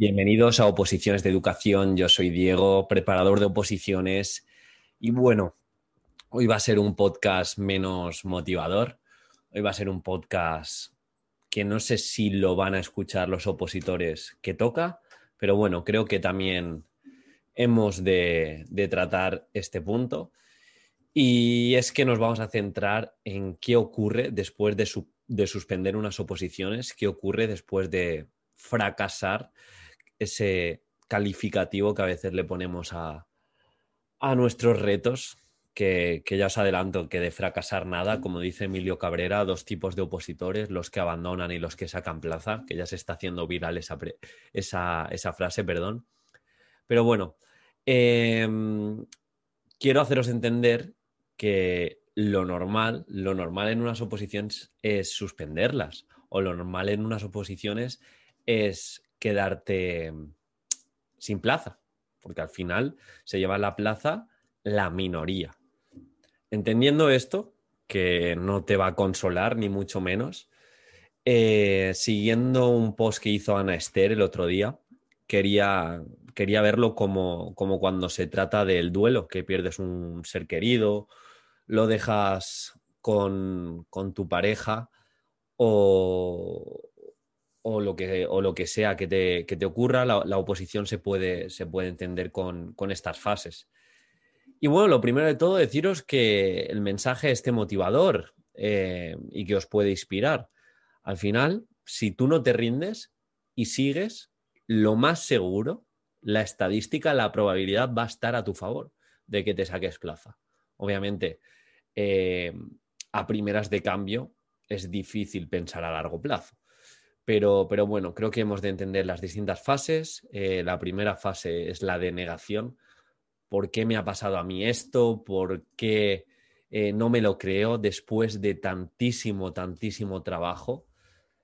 Bienvenidos a Oposiciones de Educación. Yo soy Diego, preparador de oposiciones. Y bueno, hoy va a ser un podcast menos motivador. Hoy va a ser un podcast que no sé si lo van a escuchar los opositores que toca, pero bueno, creo que también hemos de, tratar este punto. Y es que nos vamos a centrar en qué ocurre después de, de suspender unas oposiciones, qué ocurre después de fracasar ese calificativo que a veces le ponemos a, nuestros retos, que, ya os adelanto que de fracasar nada, como dice Emilio Cabrera, dos tipos de opositores, los que abandonan y los que sacan plaza, que ya se está haciendo viral esa, esa, frase, perdón. Pero bueno, em, quiero haceros entender que lo normal, lo normal en unas oposiciones es suspenderlas, o lo normal en unas oposiciones es quedarte sin plaza, porque al final se lleva la plaza la minoría. Entendiendo esto, que no te va a consolar, ni mucho menos, eh, siguiendo un post que hizo Ana Esther el otro día, quería, quería verlo como, como cuando se trata del duelo, que pierdes un ser querido, lo dejas con, con tu pareja o, o lo que, o lo que sea que te, que te ocurra, la, oposición se puede, se puede entender con, estas fases. Y bueno, lo primero de todo, deciros que el mensaje esté motivador eh, y que os puede inspirar. Al final, si tú no te rindes y sigues, lo más seguro, la estadística, la probabilidad va a estar a tu favor de que te saques plaza. Obviamente, eh, a primeras de cambio es difícil pensar a largo plazo. Pero, bueno, creo que hemos de entender las distintas fases. Eh, la primera fase es la de negación. ¿Por qué me ha pasado a mí esto? ¿Por qué eh, no me lo creo después de tantísimo, tantísimo trabajo?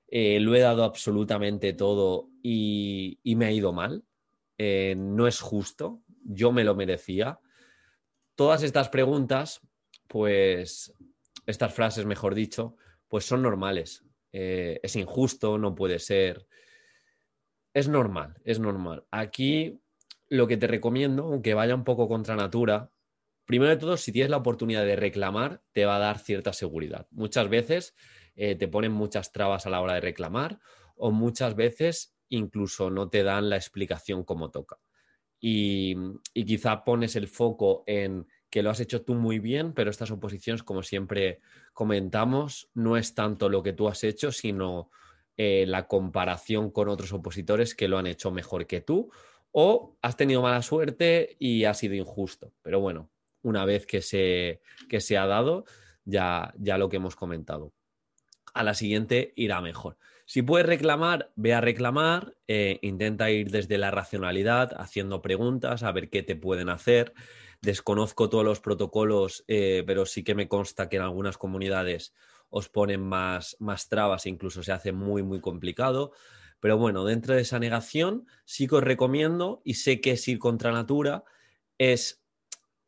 Eh, lo he dado absolutamente todo y, y me ha ido mal. no es justo. Yo me lo merecía. Todas estas preguntas, pues, estas frases, mejor dicho, pues son normales eh, es injusto, no puede ser. Es normal, es normal. Aquí lo que te recomiendo, aunque vaya un poco contra natura, primero de todo, si tienes la oportunidad de reclamar, te va a dar cierta seguridad. Muchas veces eh, te ponen muchas trabas a la hora de reclamar o muchas veces incluso no te dan la explicación como toca. Y, y quizá pones el foco en que lo has hecho tú muy bien, pero estas oposiciones, como siempre comentamos, no es tanto lo que tú has hecho, sino eh, la comparación con otros opositores que lo han hecho mejor que tú, o has tenido mala suerte y ha sido injusto. Pero bueno, una vez que se, que se ha dado, ya, ya lo que hemos comentado. A la siguiente irá mejor. Si puedes reclamar, ve a reclamar, eh, intenta ir desde la racionalidad, haciendo preguntas, a ver qué te pueden hacer. Desconozco todos los protocolos, eh, pero sí que me consta que en algunas comunidades os ponen más, más trabas e incluso se hace muy, muy complicado. Pero bueno, dentro de esa negación, sí que os recomiendo, y sé que es ir contra natura, es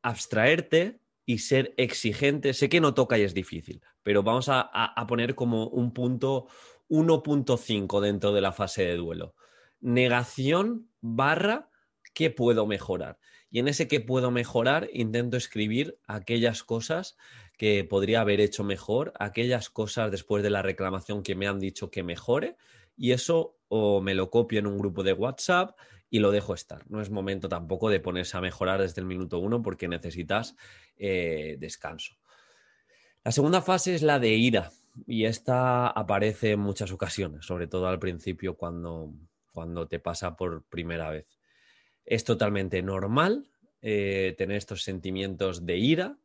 abstraerte y ser exigente. Sé que no toca y es difícil, pero vamos a, a poner como un punto 1.5 dentro de la fase de duelo. Negación barra qué puedo mejorar. Y en ese que puedo mejorar intento escribir aquellas cosas que podría haber hecho mejor, aquellas cosas después de la reclamación que me han dicho que mejore y eso o me lo copio en un grupo de WhatsApp y lo dejo estar. No es momento tampoco de ponerse a mejorar desde el minuto uno porque necesitas eh, descanso. La segunda fase es la de ira y esta aparece en muchas ocasiones, sobre todo al principio cuando, cuando te pasa por primera vez. Es totalmente normal eh, tener estos sentimientos de ira,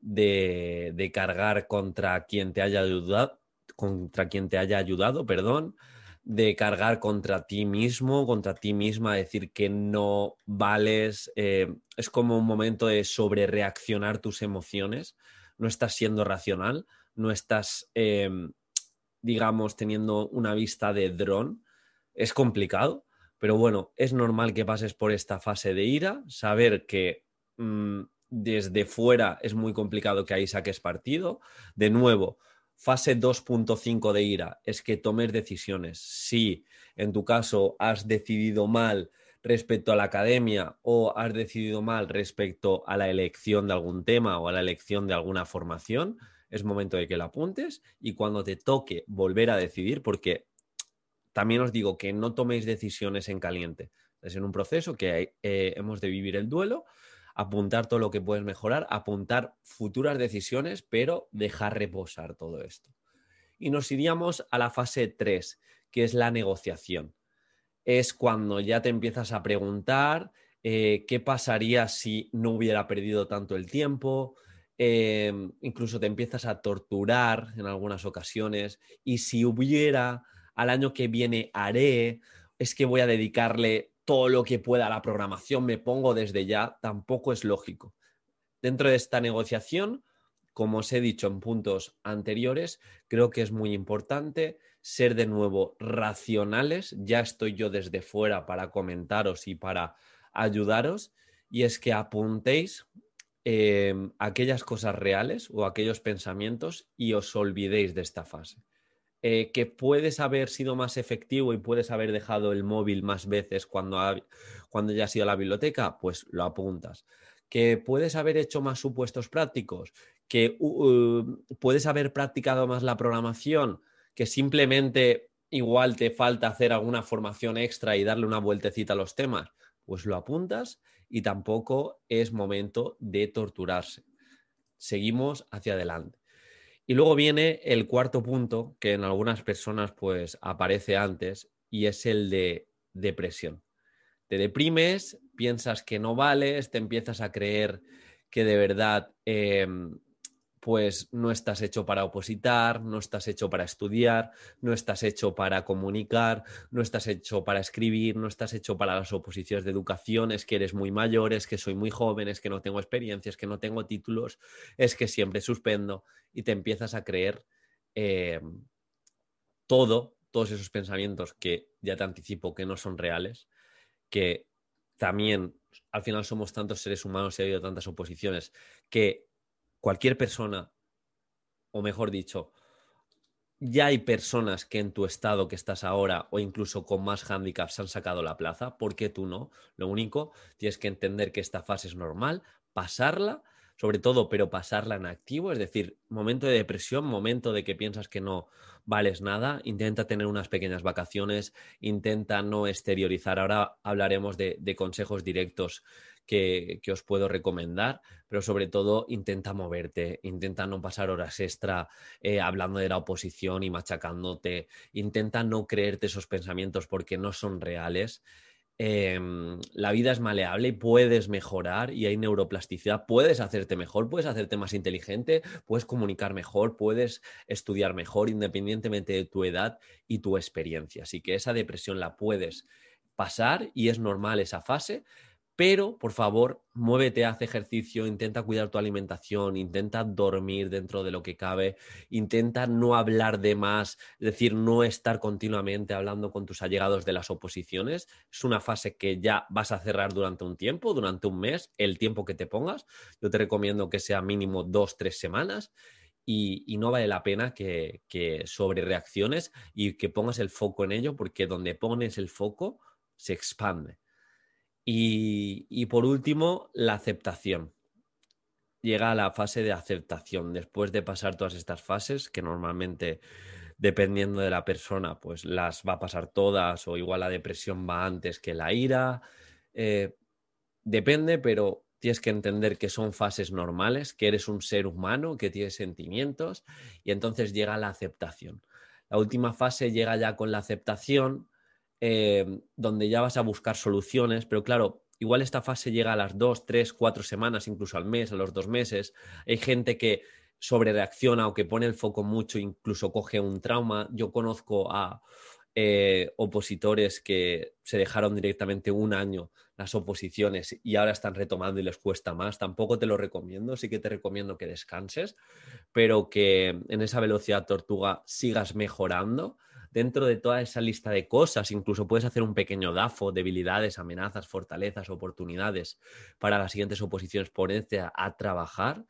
de, cargar contra quien te haya ayudado, contra quien te haya ayudado, perdón, de cargar contra ti mismo, contra ti misma, decir que no vales. Eh, es como un momento de sobrereaccionar tus emociones. No estás siendo racional, no estás, em, digamos, teniendo una vista de dron. Es complicado, pero bueno, es normal que pases por esta fase de ira, saber que mm, desde fuera es muy complicado que ahí saques partido. De nuevo, fase 2.5 de ira es que tomes decisiones. Si en tu caso has decidido mal respecto a la academia o has decidido mal respecto a la elección de algún tema o a la elección de alguna formación, es momento de que la apuntes y cuando te toque volver a decidir, porque también os digo que no toméis decisiones en caliente. Es en un proceso que eh, hemos de vivir el duelo, apuntar todo lo que puedes mejorar, apuntar futuras decisiones, pero dejar reposar todo esto. Y nos iríamos a la fase 3, que es la negociación. Es cuando ya te empiezas a preguntar eh, qué pasaría si no hubiera perdido tanto el tiempo, eh, incluso te empiezas a torturar en algunas ocasiones, y si hubiera, al año que viene haré, es que voy a dedicarle todo lo que pueda a la programación, me pongo desde ya, tampoco es lógico. Dentro de esta negociación, como os he dicho en puntos anteriores, creo que es muy importante ser de nuevo racionales. Ya estoy yo desde fuera para comentaros y para ayudaros. Y es que apuntéis eh, aquellas cosas reales o aquellos pensamientos y os olvidéis de esta fase. Eh, que puedes haber sido más efectivo y puedes haber dejado el móvil más veces cuando, cuando ya has ido a la biblioteca, pues lo apuntas. Que puedes haber hecho más supuestos prácticos, que puedes haber practicado más la programación, que simplemente igual te falta hacer alguna formación extra y darle una vueltecita a los temas, pues lo apuntas y tampoco es momento de torturarse. Seguimos hacia adelante. Y luego viene el cuarto punto, que en algunas personas pues aparece antes, y es el de depresión. Te deprimes, piensas que no vales, te empiezas a creer que de verdad em, pues no estás hecho para opositar, no estás hecho para estudiar, no estás hecho para comunicar, no estás hecho para escribir, no estás hecho para las oposiciones de educación, es que eres muy mayor, es que soy muy joven, es que no tengo experiencia, es que no tengo títulos, es que siempre suspendo. Y te empiezas a creer eh, todo, todos esos pensamientos que ya te anticipo que no son reales, que también al final somos tantos seres humanos y ha habido tantas oposiciones que cualquier persona, o mejor dicho, ya hay personas que en tu estado que estás ahora o incluso con más handicaps han sacado la plaza, ¿por qué tú no? Lo único, tienes que entender que esta fase es normal, pasarla, sobre todo, pero pasarla en activo, es decir, momento de depresión, momento de que piensas que no vales nada, intenta tener unas pequeñas vacaciones, intenta no exteriorizar. Ahora hablaremos de, de consejos directos que, os puedo recomendar, pero sobre todo intenta moverte, intenta no pasar horas extra eh, hablando de la oposición y machacándote, intenta no creerte esos pensamientos porque no son reales. Em, la vida es maleable y puedes mejorar y hay neuroplasticidad, puedes hacerte mejor, puedes hacerte más inteligente, puedes comunicar mejor, puedes estudiar mejor independientemente de tu edad y tu experiencia. Así que esa depresión la puedes pasar y es normal esa fase, pero, por favor, muévete, haz ejercicio, intenta cuidar tu alimentación, intenta dormir dentro de lo que cabe, intenta no hablar de más, es decir, no estar continuamente hablando con tus allegados de las oposiciones. Es una fase que ya vas a cerrar durante un tiempo, durante un mes, el tiempo que te pongas. Yo te recomiendo que sea mínimo dos, tres semanas. Y, no vale la pena que, que sobre reacciones y que pongas el foco en ello, porque donde pones el foco se expande. Y, por último, la aceptación. Llega a la fase de aceptación. Después de pasar todas estas fases, que normalmente, dependiendo de la persona, pues las va a pasar todas, o igual la depresión va antes que la ira. Eh, depende, pero tienes que entender que son fases normales, que eres un ser humano, que tienes sentimientos, y entonces llega la aceptación. La última fase llega ya con la aceptación eh, donde ya vas a buscar soluciones, pero claro, igual esta fase llega a las dos, tres, cuatro semanas, incluso al mes, a los dos meses. Hay gente que sobre reacciona o que pone el foco mucho, incluso coge un trauma. Yo conozco a eh, opositores que se dejaron directamente un año las oposiciones y ahora están retomando y les cuesta más. Tampoco te lo recomiendo, sí que te recomiendo que descanses, pero que en esa velocidad tortuga sigas mejorando dentro de toda esa lista de cosas, incluso puedes hacer un pequeño DAFO, debilidades, amenazas, fortalezas, oportunidades para las siguientes oposiciones, ponerte a, trabajar.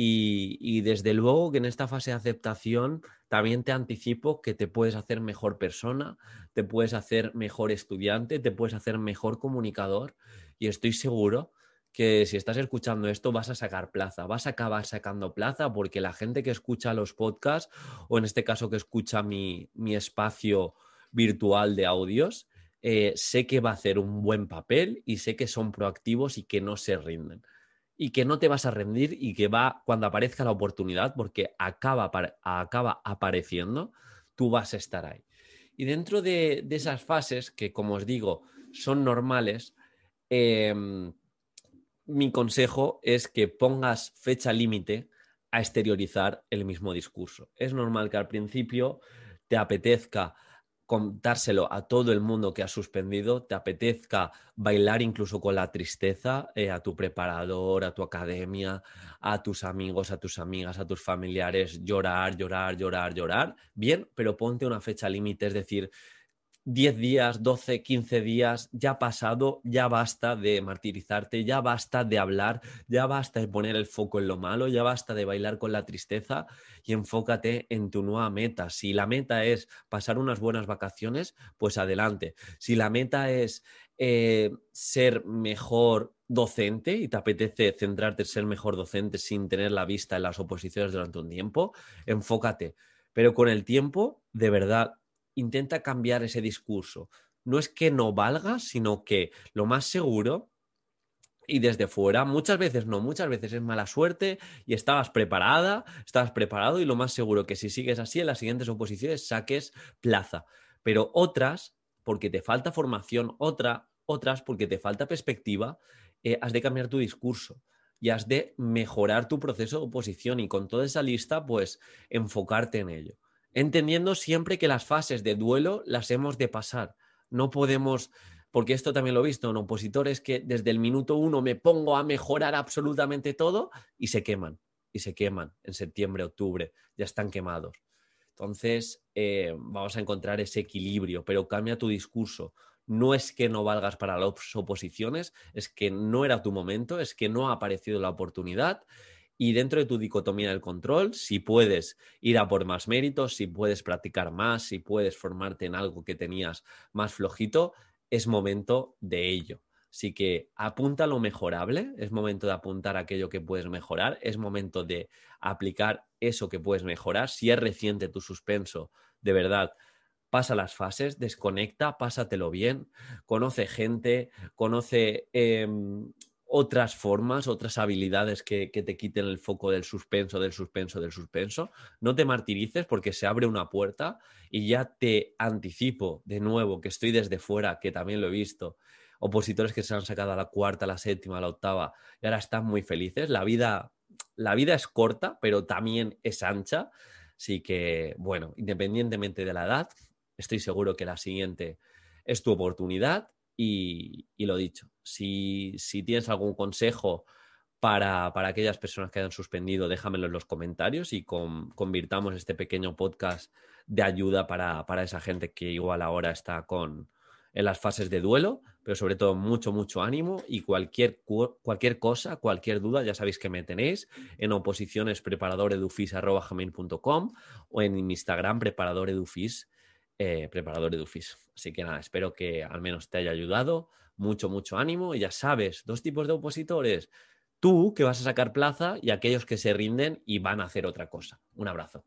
Y, desde luego que en esta fase de aceptación también te anticipo que te puedes hacer mejor persona, te puedes hacer mejor estudiante, te puedes hacer mejor comunicador y estoy seguro que si estás escuchando esto vas a sacar plaza, vas a acabar sacando plaza porque la gente que escucha los podcasts o en este caso que escucha mi, espacio virtual de audios, eh, sé que va a hacer un buen papel y sé que son proactivos y que no se rinden. Y que no te vas a rendir y que va cuando aparezca la oportunidad, porque acaba, acaba apareciendo, tú vas a estar ahí. Y dentro de, esas fases, que como os digo, son normales, em, mi consejo es que pongas fecha límite a exteriorizar el mismo discurso. Es normal que al principio te apetezca contárselo a todo el mundo que has suspendido, te apetezca bailar incluso con la tristeza eh, a tu preparador, a tu academia, a tus amigos, a tus amigas, a tus familiares, llorar, llorar, llorar, llorar. Bien, pero ponte una fecha límite, es decir, 10 días, 12, 15 días, ya ha pasado, ya basta de martirizarte, ya basta de hablar, ya basta de poner el foco en lo malo, ya basta de bailar con la tristeza y enfócate en tu nueva meta. Si la meta es pasar unas buenas vacaciones, pues adelante. Si la meta es eh, ser mejor docente y te apetece centrarte en ser mejor docente sin tener la vista en las oposiciones durante un tiempo, enfócate. Pero con el tiempo, de verdad, intenta cambiar ese discurso. No es que no valga, sino que lo más seguro y desde fuera, muchas veces no, muchas veces es mala suerte y estabas preparada, estabas preparado y lo más seguro que si sigues así en las siguientes oposiciones saques plaza. Pero otras, porque te falta formación, otra, otras porque te falta perspectiva, eh, has de cambiar tu discurso y has de mejorar tu proceso de oposición y con toda esa lista, pues enfocarte en ello entendiendo siempre que las fases de duelo las hemos de pasar. No podemos, porque esto también lo he visto en opositores que desde el minuto uno me pongo a mejorar absolutamente todo y se queman, y se queman en septiembre, octubre, ya están quemados. Entonces, eh, vamos a encontrar ese equilibrio, pero cambia tu discurso. No es que no valgas para las oposiciones, es que no era tu momento, es que no ha aparecido la oportunidad y dentro de tu dicotomía del control, si puedes ir a por más méritos, si puedes practicar más, si puedes formarte en algo que tenías más flojito, es momento de ello. Así que apunta lo mejorable, es momento de apuntar aquello que puedes mejorar, es momento de aplicar eso que puedes mejorar. Si es reciente tu suspenso, de verdad, pasa las fases, desconecta, pásatelo bien, conoce gente, conoce em, otras formas, otras habilidades que, te quiten el foco del suspenso, del suspenso, del suspenso. No te martirices porque se abre una puerta y ya te anticipo de nuevo que estoy desde fuera, que también lo he visto. Opositores que se han sacado a la cuarta, a la séptima, a la octava y ahora están muy felices. La vida, la vida es corta, pero también es ancha. Así que, bueno, independientemente de la edad, estoy seguro que la siguiente es tu oportunidad y, lo dicho, si, tienes algún consejo para, aquellas personas que hayan suspendido, déjamelo en los comentarios y convirtamos este pequeño podcast de ayuda para, esa gente que igual ahora está con, en las fases de duelo, pero sobre todo mucho, mucho ánimo y cualquier, cualquier cosa, cualquier duda, ya sabéis que me tenéis en oposiciones o en Instagram preparadoredufis eh. Así que nada, espero que al menos te haya ayudado. Mucho, mucho ánimo. Y ya sabes, dos tipos de opositores. Tú que vas a sacar plaza y aquellos que se rinden y van a hacer otra cosa. Un abrazo.